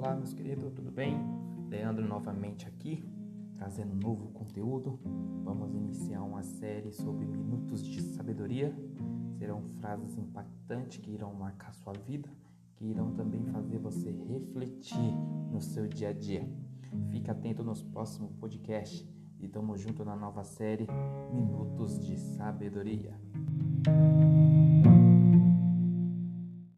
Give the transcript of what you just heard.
Olá meus queridos, tudo bem? Leandro novamente aqui, trazendo novo conteúdo. Vamos iniciar uma série sobre minutos de sabedoria. Serão frases impactantes que irão marcar sua vida, que irão também fazer você refletir no seu dia a dia. Fique atento nos próximos podcasts e tamo junto na nova série Minutos de Sabedoria.